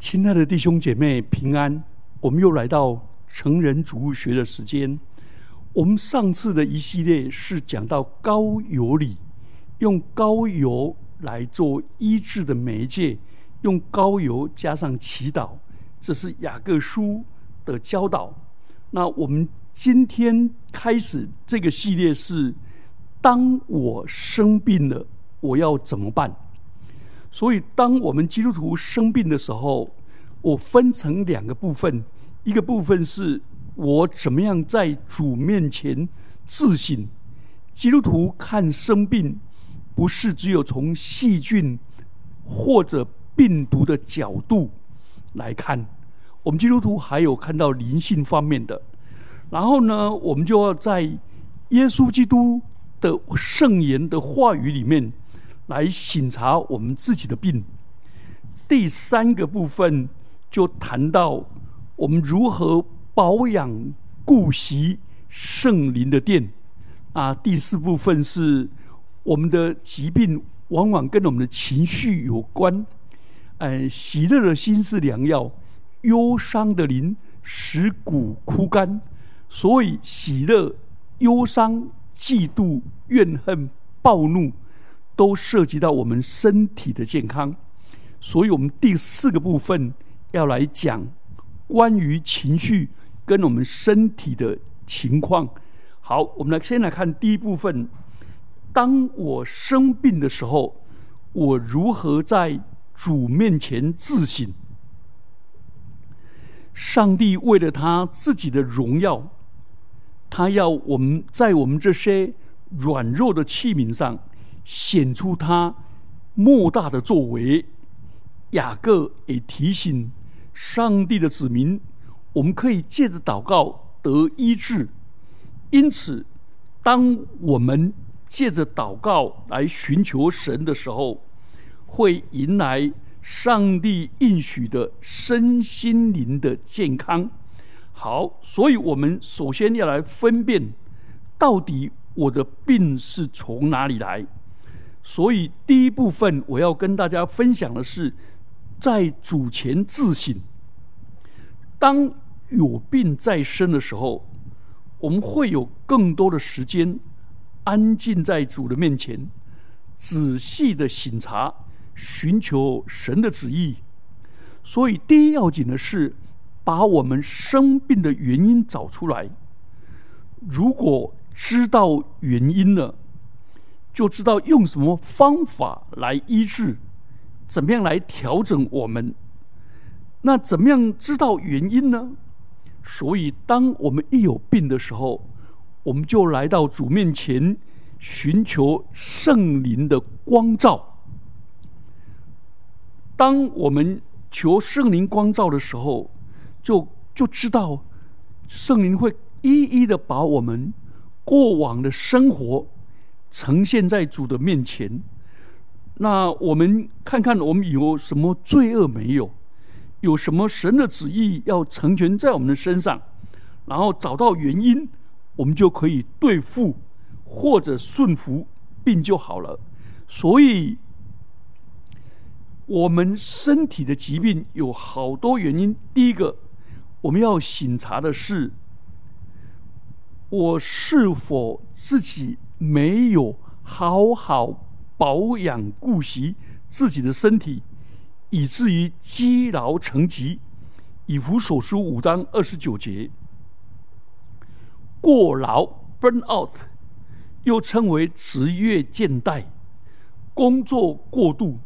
亲爱的弟兄姐妹，平安！我们又来到成人主物学的时间。我们上次的一系列是讲到高油里，用高油来做医治的媒介，用高油加上祈祷，这是雅各书的教导。那我们今天开始这个系列是：当我生病了，我要怎么办？所以，当我们基督徒生病的时候，我分成两个部分，一个部分是我怎么样在主面前自省。基督徒看生病，不是只有从细菌或者病毒的角度来看，我们基督徒还有看到灵性方面的。然后呢，我们就要在耶稣基督的圣言的话语里面。来审查我们自己的病。第三个部分就谈到我们如何保养、顾惜圣灵的殿。啊，第四部分是我们的疾病往往跟我们的情绪有关。嗯，喜乐的心是良药，忧伤的灵使骨枯干。所以，喜乐、忧伤、嫉妒、怨恨、暴怒。都涉及到我们身体的健康，所以我们第四个部分要来讲关于情绪跟我们身体的情况。好，我们来先来看第一部分：当我生病的时候，我如何在主面前自省？上帝为了他自己的荣耀，他要我们在我们这些软弱的器皿上。显出他莫大的作为，雅各也提醒上帝的子民，我们可以借着祷告得医治。因此，当我们借着祷告来寻求神的时候，会迎来上帝应许的身心灵的健康。好，所以我们首先要来分辨，到底我的病是从哪里来。所以，第一部分我要跟大家分享的是，在主前自省。当有病在身的时候，我们会有更多的时间安静在主的面前，仔细的省察，寻求神的旨意。所以，第一要紧的是把我们生病的原因找出来。如果知道原因了，就知道用什么方法来医治，怎么样来调整我们？那怎么样知道原因呢？所以，当我们一有病的时候，我们就来到主面前，寻求圣灵的光照。当我们求圣灵光照的时候，就就知道圣灵会一一的把我们过往的生活。呈现在主的面前，那我们看看我们有什么罪恶没有？有什么神的旨意要成全在我们的身上？然后找到原因，我们就可以对付或者顺服，病就好了。所以，我们身体的疾病有好多原因。第一个，我们要醒察的是，我是否自己。没有好好保养顾惜自己的身体，以至于积劳成疾。以弗所书五章二十九节，过劳 （burn out） 又称为职业倦怠，工作过度。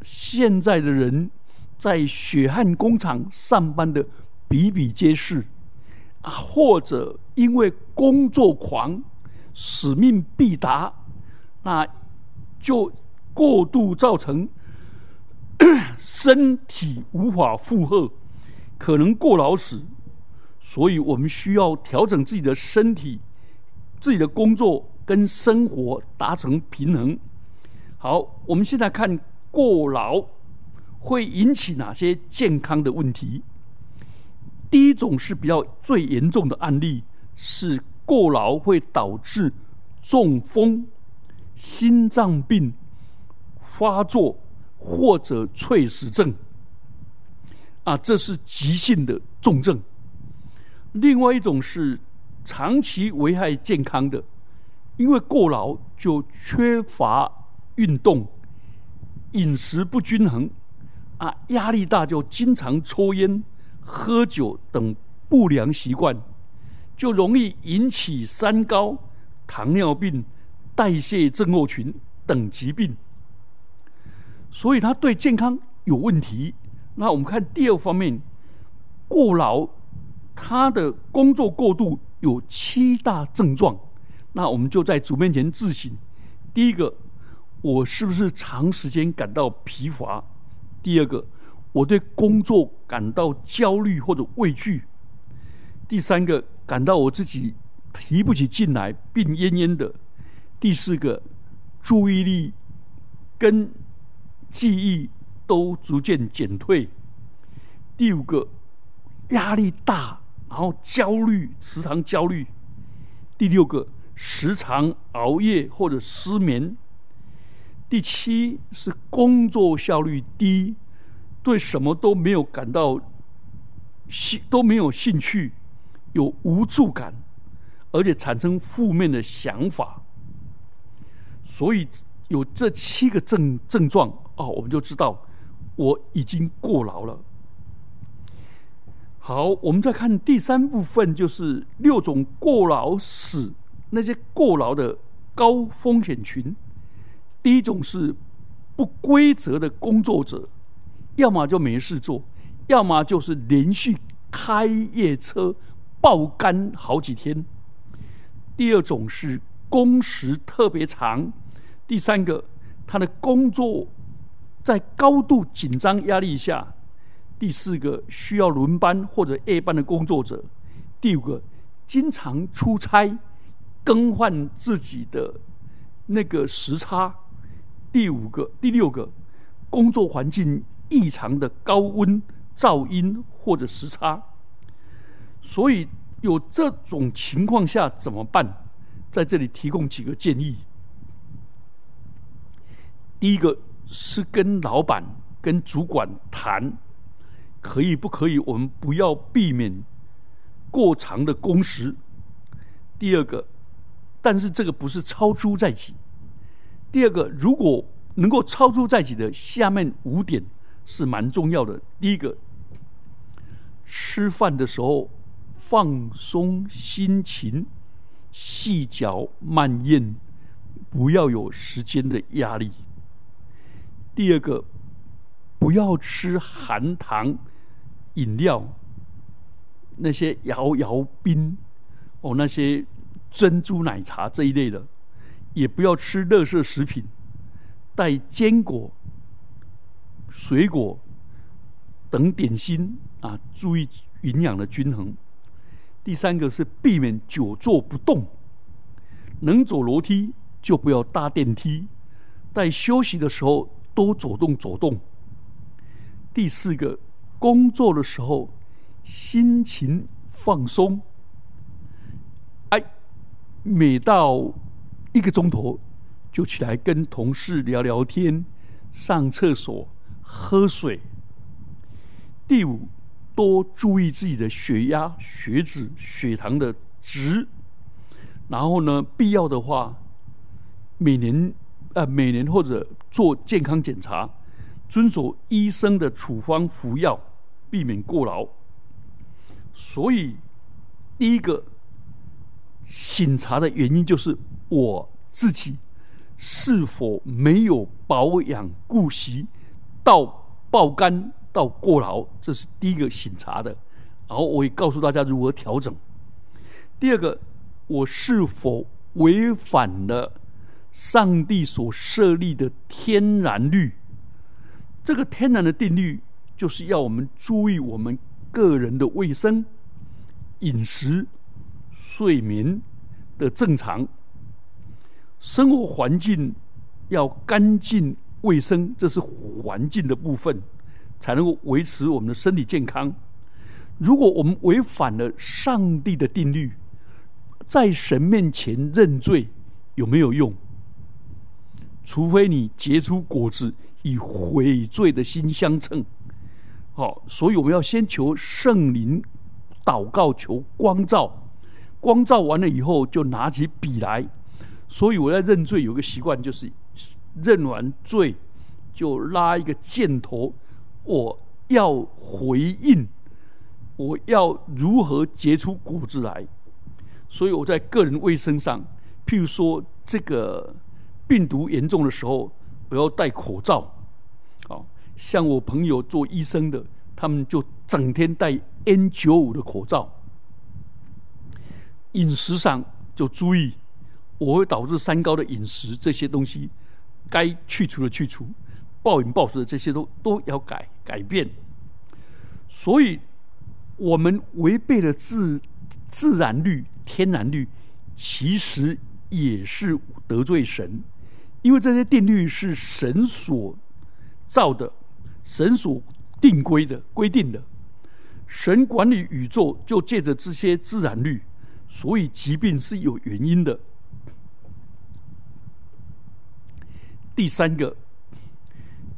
现在的人在血汗工厂上班的比比皆是，啊，或者因为工作狂。使命必达，那就过度造成 身体无法负荷，可能过劳死。所以我们需要调整自己的身体、自己的工作跟生活达成平衡。好，我们现在看过劳会引起哪些健康的问题？第一种是比较最严重的案例是。过劳会导致中风、心脏病发作或者猝死症。啊，这是急性的重症；另外一种是长期危害健康的，因为过劳就缺乏运动、饮食不均衡，啊，压力大就经常抽烟、喝酒等不良习惯，就容易引起三高、糖尿病、代谢症候群等疾病，所以他对健康有问题。那我们看第二方面，过劳，他的工作过度有七大症状。那我们就在主面前自省：第一个，我是不是长时间感到疲乏？第二个，我对工作感到焦虑或者畏惧；第三个，感到我自己提不起劲来，病恹恹的；第四个，注意力跟记忆。都逐渐减退。第五个，压力大，然后焦虑，时常焦虑。第六个，时常熬夜或者失眠。第七是工作效率低，对什么都没有感到兴都没有兴趣，有无助感，而且产生负面的想法。所以有这七个症症状哦，我们就知道。我已经过劳了。好，我们再看第三部分，就是六种过劳死那些过劳的高风险群。第一种是不规则的工作者，要么就没事做，要么就是连续开夜车爆肝好几天。第二种是工时特别长。第三个，他的工作。在高度紧张压力下，第四个需要轮班或者夜班的工作者，第五个经常出差更换自己的那个时差，第五个第六个工作环境异常的高温噪音或者时差，所以有这种情况下怎么办？在这里提供几个建议。第一个。是跟老板、跟主管谈，可以不可以？我们不要避免过长的工时。第二个，但是这个不是超出在即。第二个，如果能够超出在即的，下面五点是蛮重要的。第一个，吃饭的时候放松心情，细嚼慢咽，不要有时间的压力。第二个，不要吃含糖饮料，那些摇摇冰哦，那些珍珠奶茶这一类的，也不要吃乐色食品，带坚果、水果等点心啊，注意营养的均衡。第三个是避免久坐不动，能走楼梯就不要搭电梯，在休息的时候。多走动走动。第四个，工作的时候心情放松。哎，每到一个钟头就起来跟同事聊聊天、上厕所、喝水。第五，多注意自己的血压、血脂、血糖的值。然后呢，必要的话，每年。呃，每年或者做健康检查，遵守医生的处方服药，避免过劳。所以，第一个醒查的原因就是我自己是否没有保养顾惜，到爆肝到过劳，这是第一个醒查的。然后我也告诉大家如何调整。第二个，我是否违反了？上帝所设立的天然律，这个天然的定律，就是要我们注意我们个人的卫生、饮食、睡眠的正常，生活环境要干净卫生，这是环境的部分，才能够维持我们的身体健康。如果我们违反了上帝的定律，在神面前认罪，有没有用？除非你结出果子，以悔罪的心相称，好，所以我们要先求圣灵祷告，求光照。光照完了以后，就拿起笔来。所以我在认罪有个习惯，就是认完罪就拉一个箭头，我要回应，我要如何结出果子来。所以我在个人卫生上，譬如说这个病毒严重的时候，我要戴口罩。好像我朋友做医生的，他们就整天戴 N 九五的口罩。饮食上就注意，我会导致三高的饮食这些东西，该去除的去除，暴饮暴食的这些都都要改改变。所以，我们违背了自自然律、天然律，其实也是得罪神，因为这些定律是神所造的，神所定规的规定的。神管理宇宙，就借着这些自然律。所以疾病是有原因的。第三个，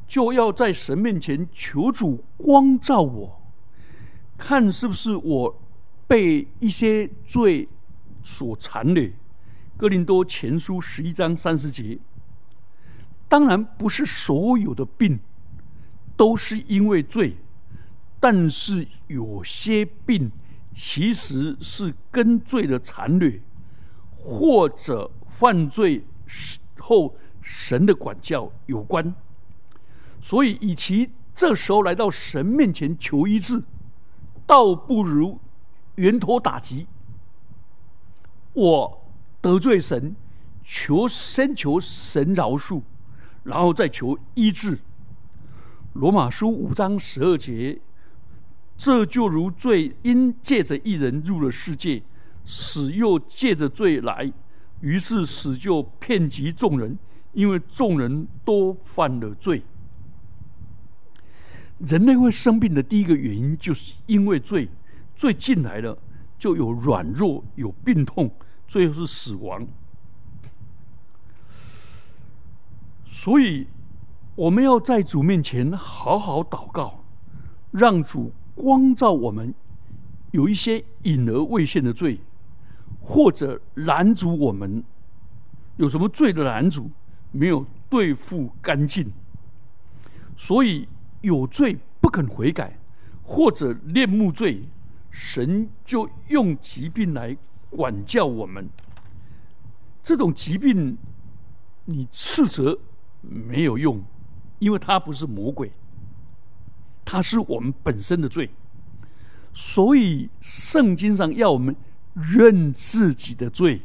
就要在神面前求主光照我，看是不是我被一些罪所残累。哥林多前书十一章三十节。当然，不是所有的病都是因为罪，但是有些病。其实是跟罪的残掠，或者犯罪后神的管教有关。所以，与其这时候来到神面前求医治，倒不如源头打击。我得罪神，求先求神饶恕，然后再求医治。罗马书五章十二节。这就如罪因借着一人入了世界，死又借着罪来，于是死就遍及众人，因为众人都犯了罪。人类会生病的第一个原因，就是因为罪，罪进来了，就有软弱，有病痛，最后是死亡。所以，我们要在主面前好好祷告，让主。光照我们有一些隐而未现的罪，或者拦阻我们有什么罪的拦阻没有对付干净，所以有罪不肯悔改，或者恋慕罪，神就用疾病来管教我们。这种疾病你斥责没有用，因为它不是魔鬼。它是我们本身的罪，所以圣经上要我们认自己的罪。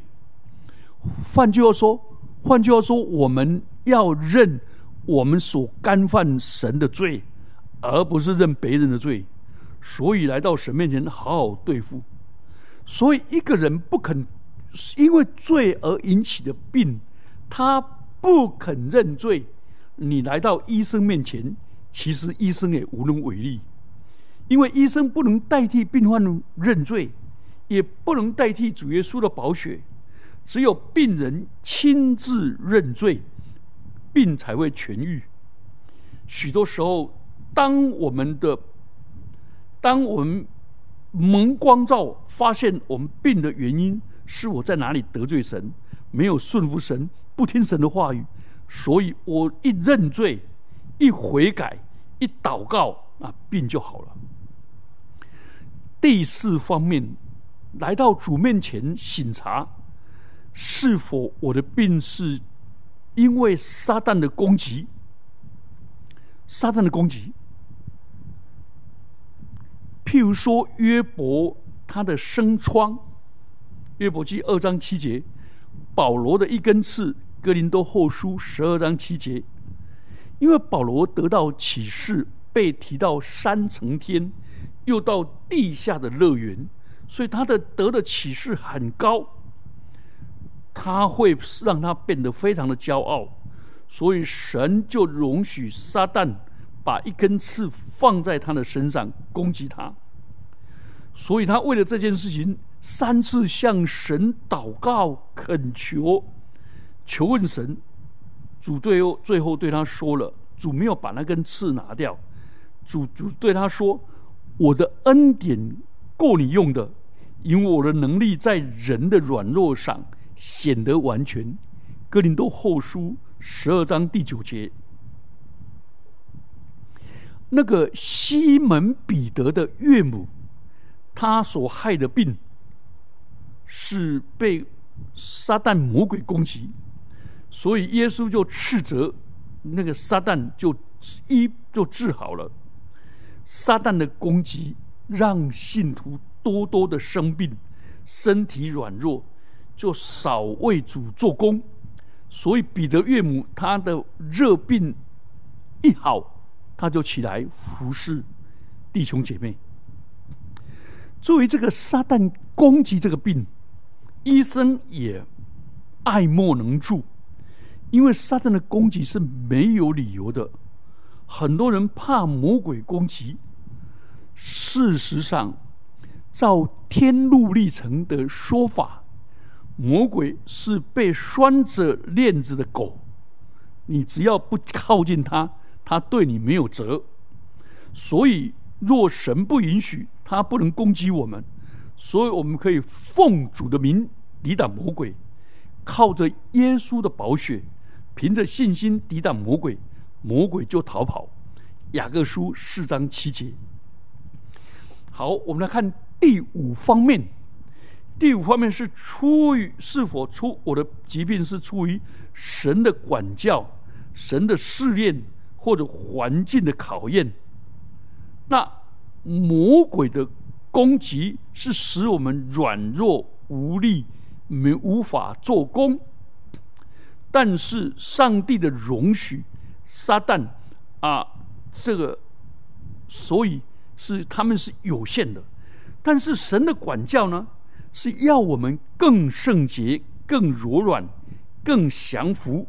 换句话说，换句话说，我们要认我们所干犯神的罪，而不是认别人的罪。所以来到神面前好好对付。所以一个人不肯因为罪而引起的病，他不肯认罪，你来到医生面前。其实医生也无能为力，因为医生不能代替病患认罪，也不能代替主耶稣的宝血。只有病人亲自认罪，病才会痊愈。许多时候，当我们的当我们蒙光照，发现我们病的原因是我在哪里得罪神，没有顺服神，不听神的话语，所以我一认罪。一悔改，一祷告，啊，病就好了。第四方面，来到主面前醒察，是否我的病是因为撒旦的攻击？撒旦的攻击，譬如说约伯他的生疮，约伯记二章七节，保罗的一根刺，哥林多后书十二章七节。因为保罗得到启示，被提到三层天，又到地下的乐园，所以他的得的启示很高。他会让他变得非常的骄傲，所以神就容许撒旦把一根刺放在他的身上攻击他。所以他为了这件事情，三次向神祷告恳求，求问神。主最后最后对他说了：“主没有把那根刺拿掉，主主对他说：“我的恩典够你用的，因为我的能力在人的软弱上显得完全。”哥林多后书十二章第九节。那个西门彼得的岳母，他所害的病是被撒旦魔鬼攻击，所以耶稣就斥责那个撒旦，就一就治好了。撒旦的攻击让信徒多多的生病，身体软弱，就少为主做工。所以彼得岳母她的热病一好，他就起来服侍弟兄姐妹。作为这个撒旦攻击这个病，医生也爱莫能助，因为撒旦的攻击是没有理由的。很多人怕魔鬼攻击，事实上，照天路历程的说法，魔鬼是被拴着链子的狗，你只要不靠近他，他对你没有责。所以，若神不允许，他不能攻击我们，所以我们可以奉主的名抵挡魔鬼，靠着耶稣的宝血，凭着信心抵挡魔鬼。魔鬼就逃跑。雅各书四章七节。好，我们来看第五方面。第五方面是出于是否出我的疾病是出于神的管教、神的试炼或者环境的考验。那魔鬼的攻击是使我们软弱无力，没无法做工。但是上帝的容许。撒旦啊，这个，所以是他们是有限的，但是神的管教呢，是要我们更圣洁、更柔软、更降服。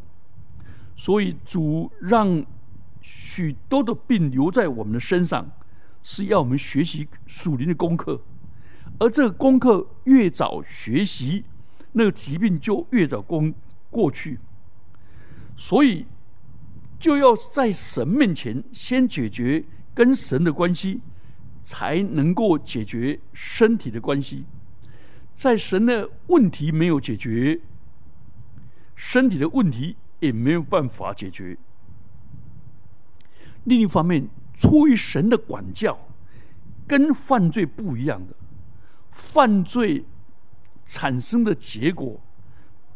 所以主让许多的病留在我们的身上，是要我们学习属灵的功课，而这个功课越早学习，那个疾病就越早过过去。所以。就要在神面前先解决跟神的关系，才能够解决身体的关系。在神的问题没有解决，身体的问题也没有办法解决。另一方面，出于神的管教，跟犯罪不一样的，犯罪产生的结果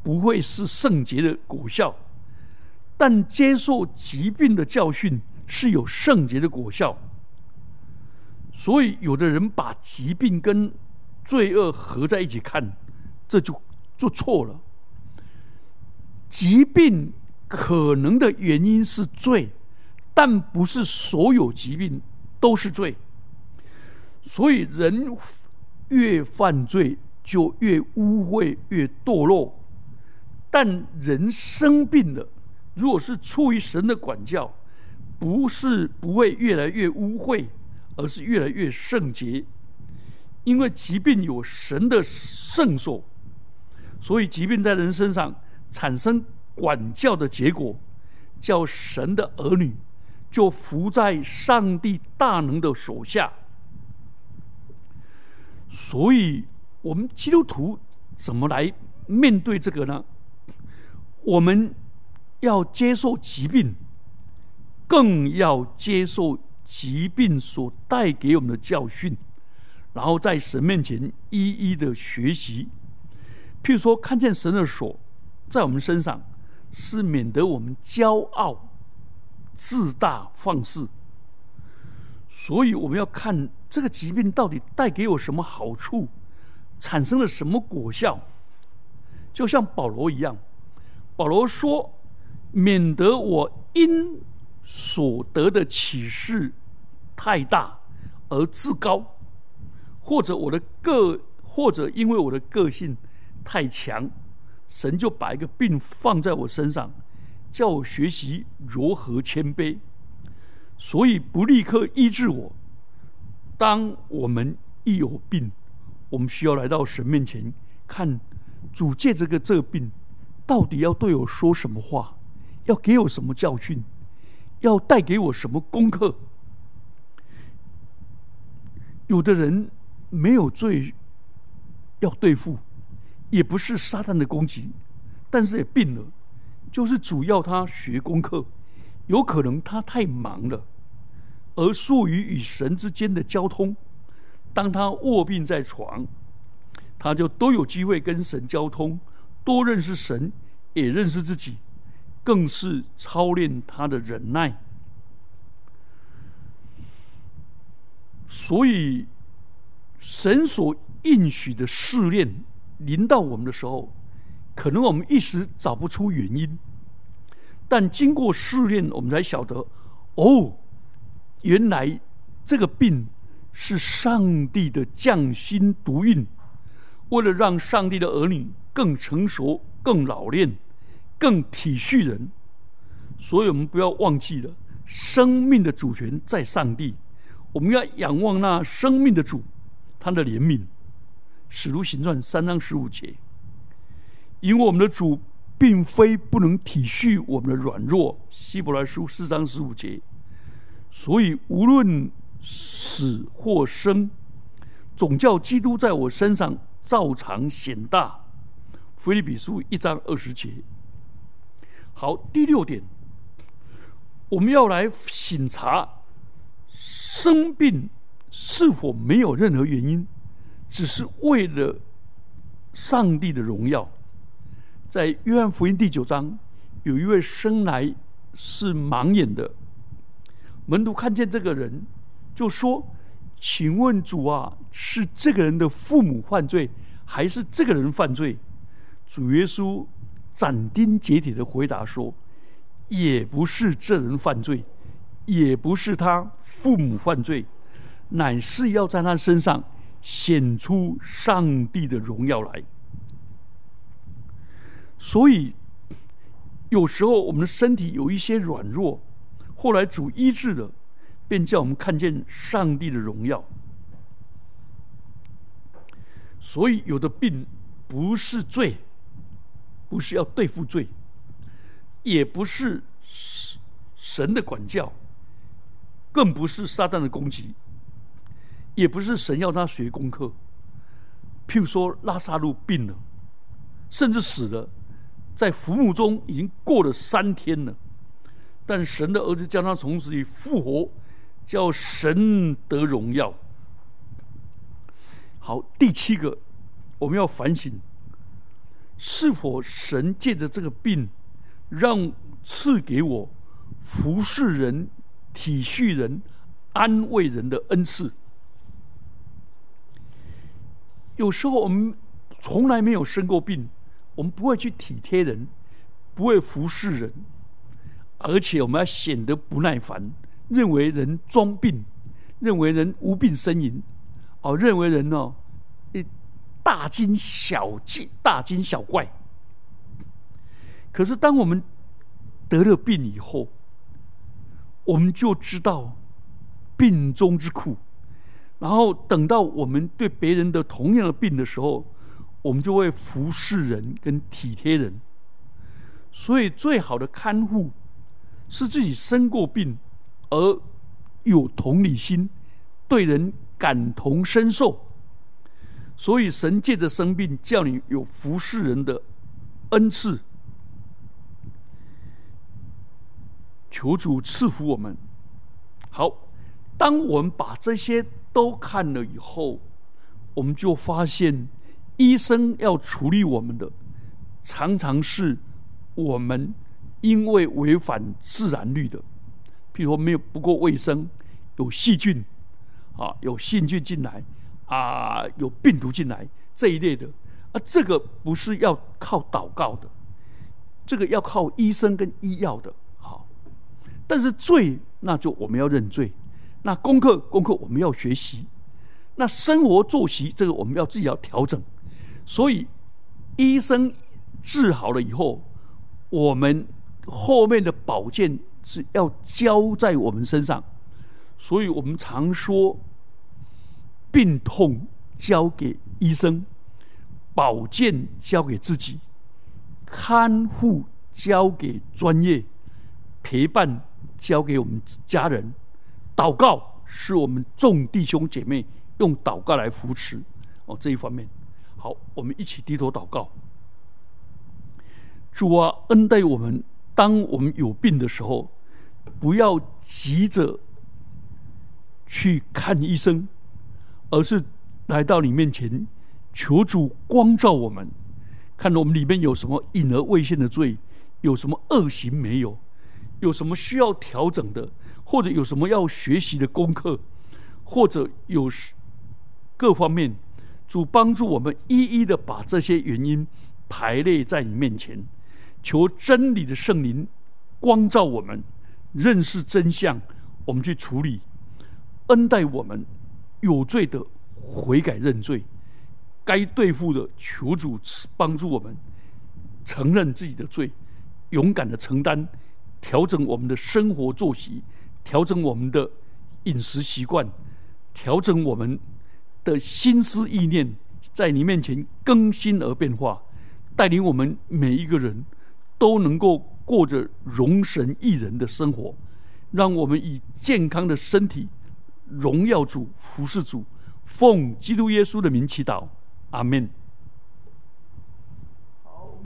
不会是圣洁的果效。但接受疾病的教训是有圣洁的果效，所以有的人把疾病跟罪恶合在一起看，这就做错了。疾病可能的原因是罪，但不是所有疾病都是罪。所以人越犯罪，就越污秽、越堕落。但人生病了。如果是出于神的管教，不是不会越来越污秽，而是越来越圣洁。因为疾病有神的圣所，所以疾病在人身上产生管教的结果，叫神的儿女就伏在上帝大能的手下。所以，我们基督徒怎么来面对这个呢？我们。要接受疾病，更要接受疾病所带给我们的教训，然后在神面前一一的学习。譬如说，看见神的手在我们身上，是免得我们骄傲、自大、放肆。所以，我们要看这个疾病到底带给我什么好处，产生了什么果效。就像保罗一样，保罗说。免得我因所得的启示太大而自高，或者我的个，或者因为我的个性太强，神就把一个病放在我身上，叫我学习如何谦卑，所以不立刻医治我。当我们一有病，我们需要来到神面前，看主借这个这病，到底要对我说什么话。要给我什么教训？要带给我什么功课？有的人没有罪要对付，也不是撒旦的攻击，但是也病了，就是主要他学功课，有可能他太忙了，而疏于与神之间的交通。当他卧病在床，他就都有机会跟神交通，多认识神，也认识自己，更是操练他的忍耐。所以，神所应许的试炼临到我们的时候，可能我们一时找不出原因，但经过试炼，我们才晓得，哦，原来这个病是上帝的匠心独运，为了让上帝的儿女更成熟、更老练、更体恤人，所以我们不要忘记了，生命的主权在上帝。我们要仰望那生命的主，他的怜悯，使徒行传三章十五节。因为我们的主并非不能体恤我们的软弱，希伯来书四章十五节。所以无论死或生，总叫基督在我身上照常显大。腓利比书一章二十节。好，第六点，我们要来审查。生病是否没有任何原因，只是为了上帝的荣耀？在约翰福音第九章，有一位生来是盲眼的门徒看见这个人，就说：“请问主啊，是这个人的父母犯罪，还是这个人犯罪？”主耶稣斩钉截铁的回答说：“也不是这人犯罪，也不是他。”父母犯罪，乃是要在他身上显出上帝的荣耀来。所以，有时候我们的身体有一些软弱，后来主医治了，便叫我们看见上帝的荣耀。所以，有的病不是罪，不是要对付罪，也不是神的管教。更不是撒旦的攻击，也不是神要他学功课。譬如说，拉萨路病了，甚至死了，在坟墓中已经过了三天了，但神的儿子将他从死里复活，叫神得荣耀。好，第七个，我们要反省，是否神借着这个病，让赐给我服侍人。体恤人、安慰人的恩赐，有时候我们从来没有生过病，我们不会去体贴人，不会服侍人，而且我们要显得不耐烦，认为人装病，认为人无病呻吟，哦，认为人哦，大惊小怪，大惊小怪。可是当我们得了病以后，我们就知道病中之苦，然后等到我们对别人的同样的病的时候，我们就会服侍人跟体贴人。所以，最好的看护是自己生过病而有同理心，对人感同身受。所以，神借着生病叫你有服侍人的恩赐。求主赐福我们。好，当我们把这些都看了以后，我们就发现，医生要处理我们的，常常是我们因为违反自然律的，譬如说没有不够卫生，有细菌啊，有细菌进来啊，有病毒进来这一类的，啊，这个不是要靠祷告的，这个要靠医生跟医药的。好但是罪，那就我们要认罪；那功课，功课我们要学习；那生活作息，这个我们要自己要调整。所以，医生治好了以后，我们后面的保健是要交在我们身上。所以我们常说，病痛交给医生，保健交给自己，看护交给专业，陪伴。交给我们家人，祷告是我们众弟兄姐妹用祷告来扶持哦这一方面。好，我们一起低头祷告。主啊，恩待我们，当我们有病的时候，不要急着去看医生，而是来到你面前，求主光照我们，看我们里面有什么隐而未现的罪，有什么恶行没有，有什么需要调整的，或者有什么要学习的功课，或者有各方面。主帮助我们一一的把这些原因排列在你面前，求真理的圣灵光照我们，认识真相，我们去处理，恩待我们有罪的悔改认罪，该对付的求主帮助我们承认自己的罪，勇敢的承担，调整我们的生活作息，调整我们的饮食习惯，调整我们。的心思意念在你面前更新而变化，带领我们每一个人都能够过着容神益人的生活，让我们以健康的身体荣耀主、服侍主，奉基督耶稣的名祈祷，阿门。